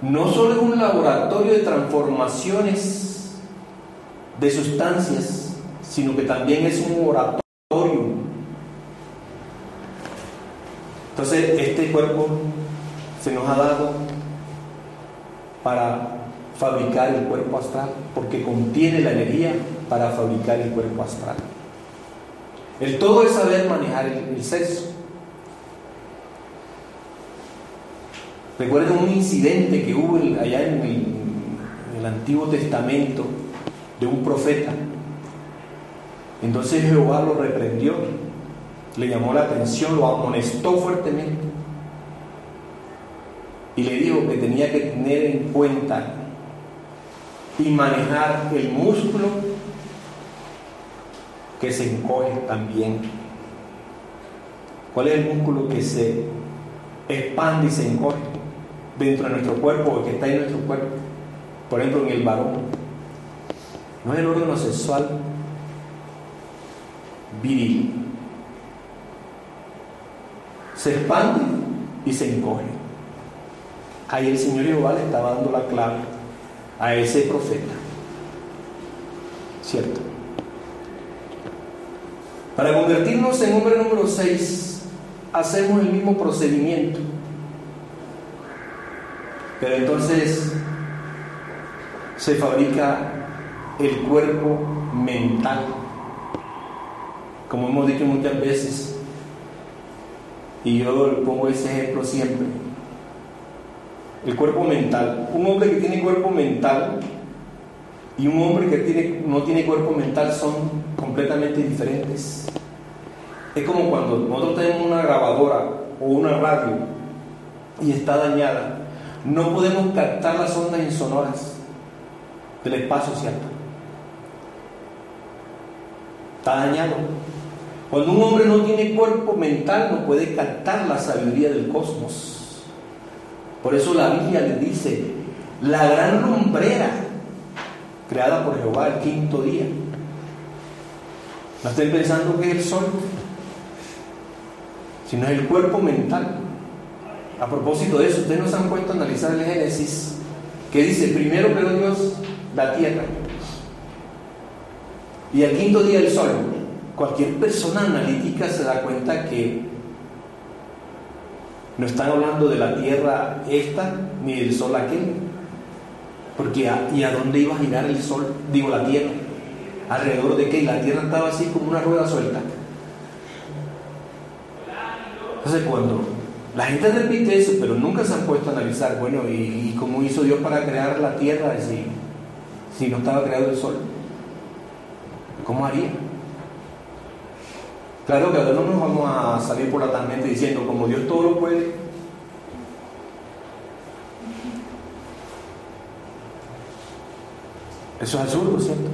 no solo es un laboratorio de transformaciones de sustancias, sino que también es un oratorio. Entonces, este cuerpo se nos ha dado para fabricar el cuerpo astral, porque contiene la energía para fabricar el cuerpo astral. El todo es saber manejar el, sexo. Recuerden un incidente que hubo allá en el Antiguo Testamento de un profeta. Entonces Jehová lo reprendió le llamó la atención, lo amonestó fuertemente y le dijo que tenía que tener en cuenta y manejar el músculo que se encoge también. ¿Cuál es el músculo que se expande y se encoge dentro de nuestro cuerpo o que está en nuestro cuerpo? Por ejemplo, en el varón. No es el órgano sexual viril, se expande y se encoge. Ahí el Señor Jehová le estaba dando la clave a ese profeta. ¿Cierto? Para convertirnos en hombre número 6, hacemos el mismo procedimiento. Pero entonces se fabrica el cuerpo mental. Como hemos dicho muchas veces, y yo pongo ese ejemplo siempre. El cuerpo mental. Un hombre que tiene cuerpo mental y un hombre que no tiene cuerpo mental son completamente diferentes. Es como cuando nosotros tenemos una grabadora o una radio y está dañada. No podemos captar las ondas insonoras del espacio, ¿cierto? Está dañado. Cuando un hombre no tiene cuerpo mental no puede captar la sabiduría del cosmos. Por eso la Biblia le dice, la gran lumbrera creada por Jehová el quinto día. No estén pensando que es el sol, sino es el cuerpo mental. A propósito de eso, ustedes nos han puesto a analizar el Génesis, que dice, primero creó Dios la tierra y el quinto día el sol cualquier persona analítica se da cuenta que no están hablando de la tierra esta ni del sol aquel. Porque ¿y a dónde iba a girar el sol? Digo, la tierra. ¿Alrededor de qué? La tierra estaba así como una rueda suelta. Entonces cuando la gente repite eso, pero nunca se han puesto a analizar, bueno, ¿y, cómo hizo Dios para crear la tierra si, si no estaba creado el sol? ¿Cómo haría? Claro que ahora no nos vamos a salir por la tangente diciendo, como Dios todo lo puede, Eso es absurdo, ¿cierto?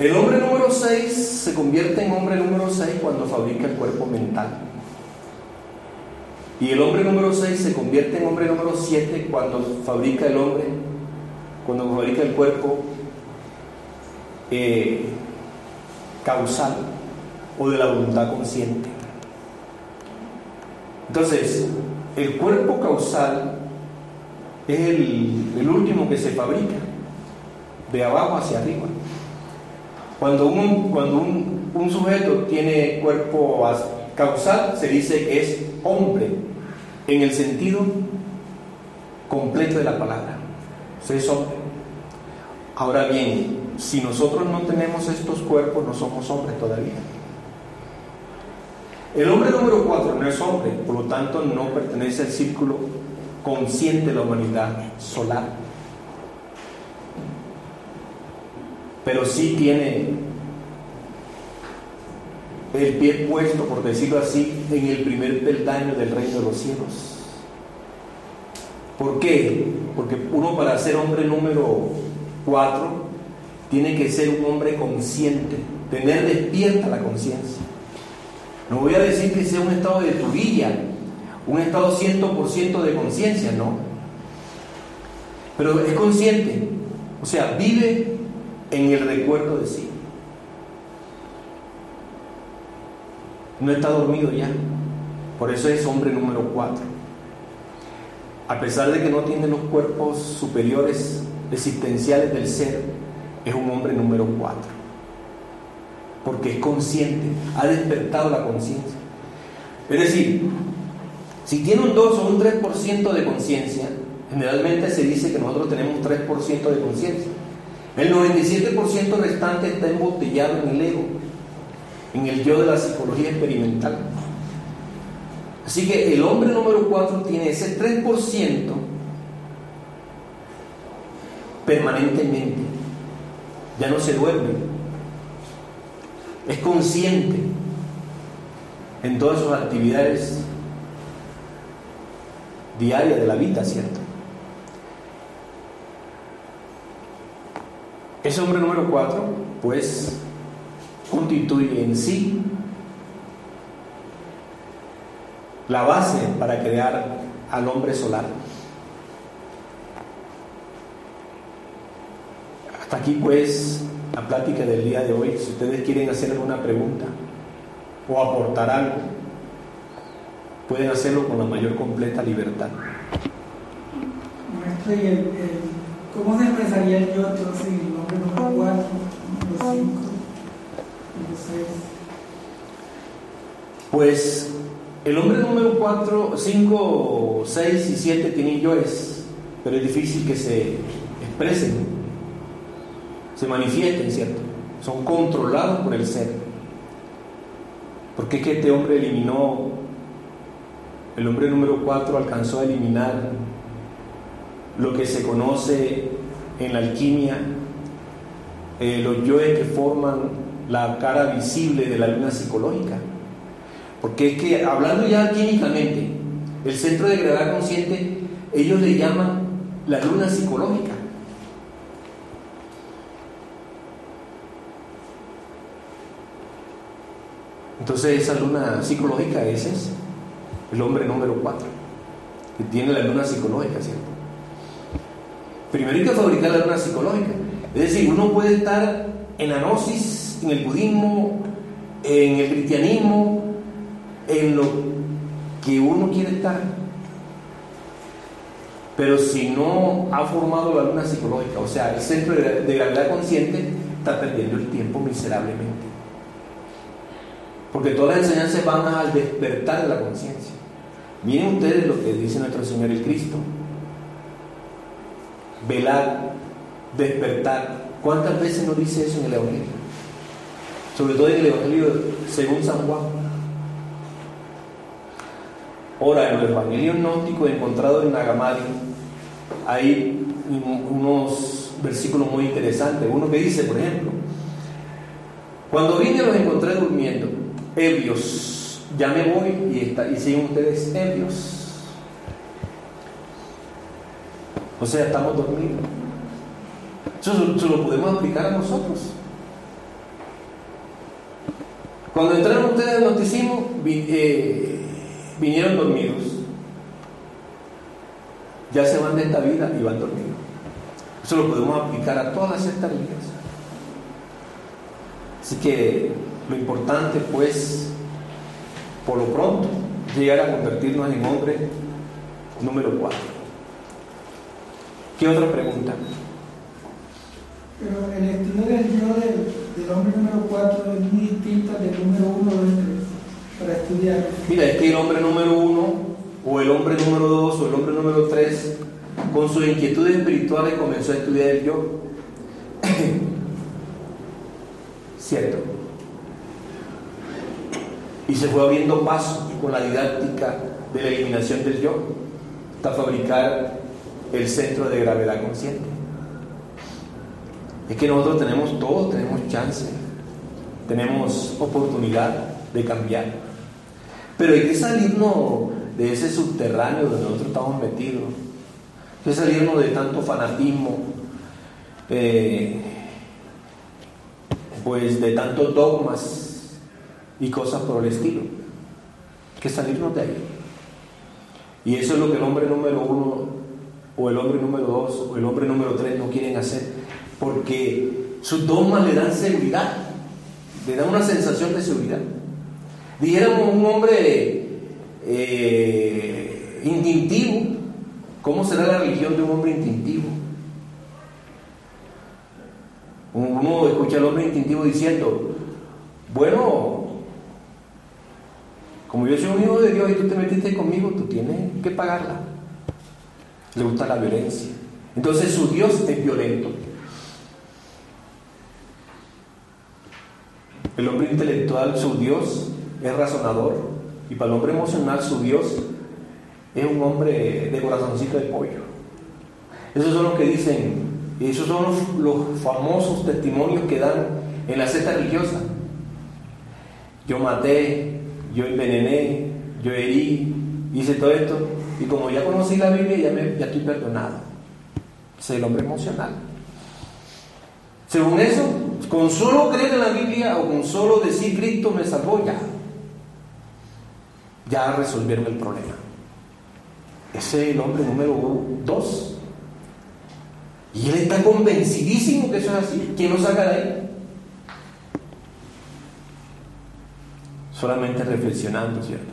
El hombre número 6 se convierte en hombre número 6 cuando fabrica el cuerpo mental. Y el hombre número 6 se convierte en hombre número 7 cuando fabrica el hombre, cuando fabrica el cuerpo eh, causal o de la voluntad consciente. Entonces, el cuerpo causal es el, último que se fabrica, de abajo hacia arriba. Cuando un, cuando un, sujeto tiene cuerpo causal, se dice que es hombre, en el sentido completo de la palabra. es hombre. Ahora bien, si nosotros no tenemos estos cuerpos, no somos hombres todavía. El hombre número cuatro no es hombre, por lo tanto no pertenece al círculo consciente de la humanidad solar. Pero sí tiene el pie puesto, por decirlo así, en el primer peldaño del reino de los cielos. ¿Por qué? Porque uno para ser hombre número cuatro tiene que ser un hombre consciente, tener despierta la conciencia. No voy a decir que sea un estado de turilla, un estado 100% de conciencia, no. Pero es consciente, o sea, vive en el recuerdo de sí. No está dormido ya, por eso es hombre número 4. A pesar de que no tiene los cuerpos superiores existenciales del ser, es un hombre número 4 porque es consciente, ha despertado la conciencia. Es decir, si tiene un 2 o un 3% de conciencia, generalmente se dice que nosotros tenemos 3% de conciencia. El 97% restante está embotellado en el ego, en el yo de la psicología experimental. Así que el hombre número 4 tiene ese 3% permanentemente. Ya no se duerme, es consciente en todas sus actividades diarias de la vida, ¿cierto? Ese hombre número cuatro, pues, constituye en sí la base para crear al hombre solar. Hasta aquí, pues, la plática del día de hoy. Si ustedes quieren hacer alguna pregunta o aportar algo, pueden hacerlo con la mayor completa libertad. Maestro, ¿y el, cómo se expresaría el yo entonces el nombre número 4, número 5, número 6? Pues el hombre número 4, 5, 6 y 7 tienen yoes, pero es difícil que se expresen se manifiesten, ¿cierto? Son controlados por el ser. Porque es que este hombre eliminó, el hombre número 4 alcanzó a eliminar lo que se conoce en la alquimia, eh, los yoes que forman la cara visible de la luna psicológica. Porque es que, hablando ya químicamente, el centro de gravedad consciente, ellos le llaman la luna psicológica. Entonces esa luna psicológica ese es el hombre número 4, que tiene la luna psicológica, ¿cierto? Primero hay que fabricar la luna psicológica. Es decir, uno puede estar en la gnosis, en el budismo, en el cristianismo, en lo que uno quiere estar. Pero si no ha formado la luna psicológica, o sea, el centro de gravedad consciente, está perdiendo el tiempo miserablemente. Porque todas las enseñanzas van al despertar de la conciencia. Miren ustedes lo que dice nuestro Señor el Cristo. Velar, despertar. ¿Cuántas veces nos dice eso en el Evangelio? Sobre todo en el Evangelio según San Juan. Ahora, en el Evangelio gnóstico encontrado en Nagamadi, hay unos versículos muy interesantes. Uno que dice, por ejemplo, cuando vine los encontré durmiendo ebrios. Ya me voy y, siguen ustedes ebrios. O sea, estamos dormidos. Eso, lo podemos aplicar a nosotros. Cuando entraron ustedes al noticismo, eh, vinieron dormidos. Ya se van de esta vida y van dormidos. Eso lo podemos aplicar a todas estas vidas. Así que lo importante pues, por lo pronto, llegar a convertirnos en hombre número 4. ¿Qué otra pregunta? Pero el estudio del yo del, hombre número 4 es muy distinto al del número 1 o 3 para estudiar. Mira, es que el hombre número 1 o el hombre número 2 o el hombre número 3 con sus inquietudes espirituales comenzó a estudiar el yo. ¿Cierto? Y se fue abriendo paso con la didáctica de la eliminación del yo hasta fabricar el centro de gravedad consciente. Es que nosotros tenemos todo, tenemos chance, tenemos oportunidad de cambiar. Pero hay que salirnos de ese subterráneo donde nosotros estamos metidos. Hay que salirnos de tanto fanatismo, eh, pues de tantos dogmas y cosas por el estilo. Que salirnos de ahí. Y eso es lo que el hombre número uno, o el hombre número dos, o el hombre número tres no quieren hacer porque sus dogmas le dan seguridad, le dan una sensación de seguridad. Dijéramos un hombre eh, instintivo, ¿cómo será la religión de un hombre instintivo? Uno escucha al hombre instintivo diciendo, bueno, como yo soy un hijo de Dios y tú te metiste conmigo, tú tienes que pagarla. Le gusta la violencia. Entonces su Dios es violento. El hombre intelectual, su Dios, es razonador. Y para el hombre emocional, su Dios es un hombre de corazoncito de pollo. Esos son los que dicen, esos son los, famosos testimonios que dan en la secta religiosa. Yo maté, yo envenené, yo herí, hice todo esto. Y como ya conocí la Biblia, ya, me, estoy perdonado. Es el hombre emocional. Según eso, con solo creer en la Biblia o con solo decir Cristo me salvó, ya. Ya resolvieron el problema. Ese es el hombre número dos. Y él está convencidísimo que eso es así. ¿Quién lo saca de ahí? Solamente reflexionando, ¿cierto?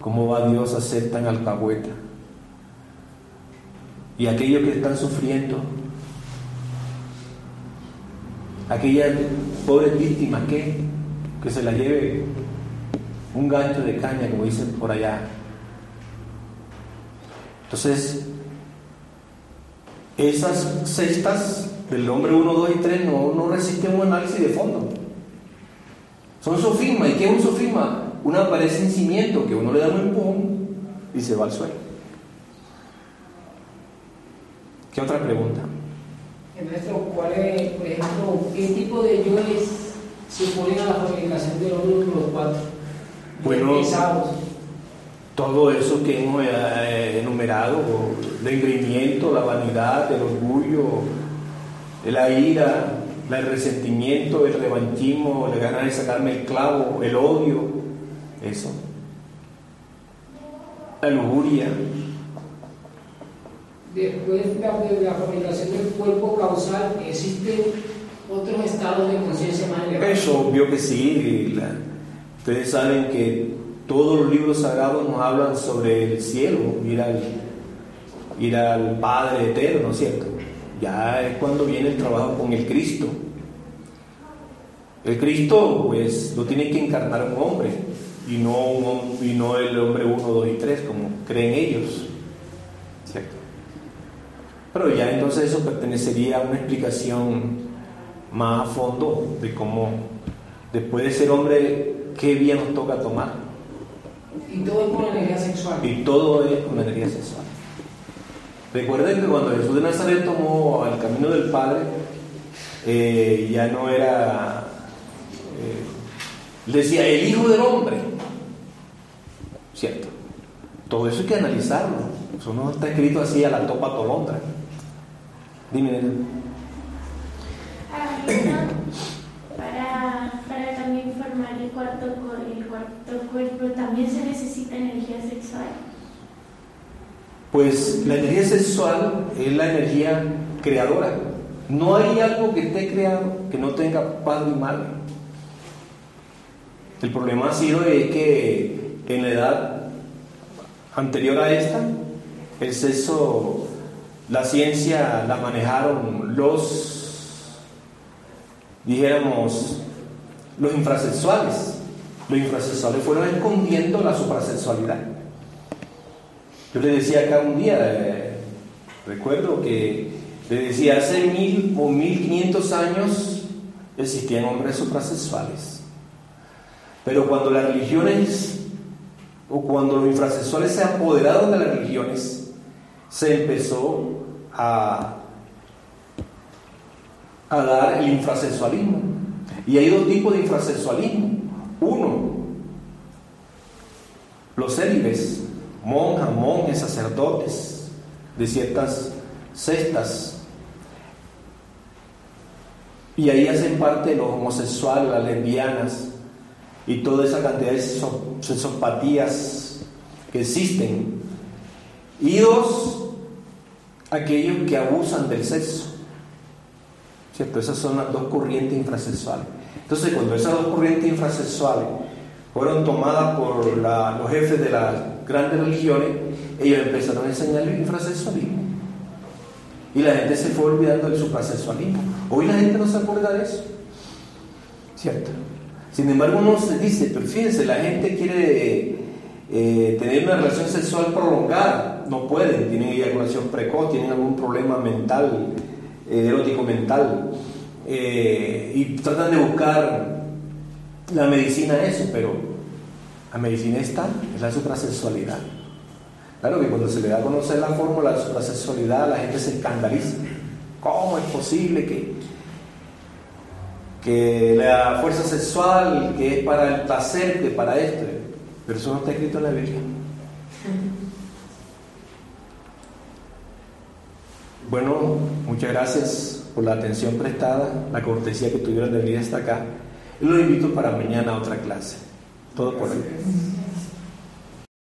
¿Cómo va Dios a ser tan alcahueta? Y aquellos que están sufriendo, aquella pobre víctima que, que se la lleve un gancho de caña, como dicen por allá. Entonces, esas cestas del hombre 1, 2 y 3 no, no resisten un análisis de fondo. Son sofismas. ¿Y qué es un sofisma? Una pared sin cimiento que uno le da un empujón y se va al suelo. ¿Qué otra pregunta? ¿cuál es, por ejemplo, qué tipo de yoes se oponen a la fabricación de los números 4? Bueno, todo eso que hemos eh, enumerado, el engreimiento, la vanidad, el orgullo, la ira, el resentimiento, el revanchismo, la ganas de sacarme el clavo, el odio, eso. La lujuria, después de la fabricación del cuerpo causal, ¿existen otros estados de conciencia más elevados? Es obvio que sí. ustedes saben que todos los libros sagrados nos hablan sobre el cielo, ir al, ir al Padre eterno, ¿cierto? Ya es cuando viene el trabajo con el Cristo. El Cristo, pues, lo tiene que encarnar un hombre y no, y no el hombre 1, 2 y 3, como creen ellos. ¿Cierto? Pero ya entonces eso pertenecería a una explicación más a fondo de cómo, después de ser hombre, qué vía nos toca tomar. Y todo es con energía sexual. Y todo es con energía sexual. Recuerden que cuando Jesús de Nazaret tomó al camino del Padre, eh, ya no era, eh, decía, el Hijo del Hombre. ¿Cierto? Todo eso hay que analizarlo. Eso no está escrito así a la topa tolondra. Dime, para, para también formar el cuarto, el cuarto cuerpo, ¿también se necesita energía sexual? Pues la energía sexual es la energía creadora. No hay algo que esté creado que no tenga padre y madre. El problema ha sido es que en la edad anterior a esta, el sexo, la ciencia la manejaron los, dijéramos, los infrasexuales. Los infrasexuales fueron escondiendo la suprasexualidad. Yo le decía acá un día, eh, recuerdo que le decía, hace mil o mil quinientos años existían hombres suprasexuales. Pero cuando las religiones, o cuando los infrasexuales se apoderaron de las religiones, se empezó a, a dar el infrasexualismo. Y hay dos tipos de infrasexualismo. Uno, los célibes, monjas, monjes, sacerdotes de ciertas cestas. Y ahí hacen parte los homosexuales, las lesbianas y toda esa cantidad de sensopatías que existen. Y dos, aquellos que abusan del sexo. ¿Cierto? Esas son las dos corrientes infrasexuales. Entonces, cuando esas dos corrientes infrasexuales fueron tomadas por los jefes de las grandes religiones, ellos empezaron a enseñar el infrasexualismo. Y la gente se fue olvidando del suprasexualismo. Hoy la gente no se acuerda de eso. ¿Cierto? Sin embargo, uno se dice, pero fíjense, la gente quiere eh, tener una relación sexual prolongada. No pueden, tienen eyaculación precoz, tienen algún problema mental, eh, erótico mental. Eh, y tratan de buscar la medicina a eso, pero la medicina está, es la suprasexualidad. Claro que cuando se le da a conocer la fórmula de suprasexualidad, la gente se escandaliza. ¿Cómo es posible que, que la fuerza sexual, que es para el placer, que para esto? Pero eso no está escrito en la Biblia. Bueno, muchas gracias por la atención prestada, la cortesía que tuvieron de venir hasta acá. Los invito para mañana a otra clase. Todo por hoy.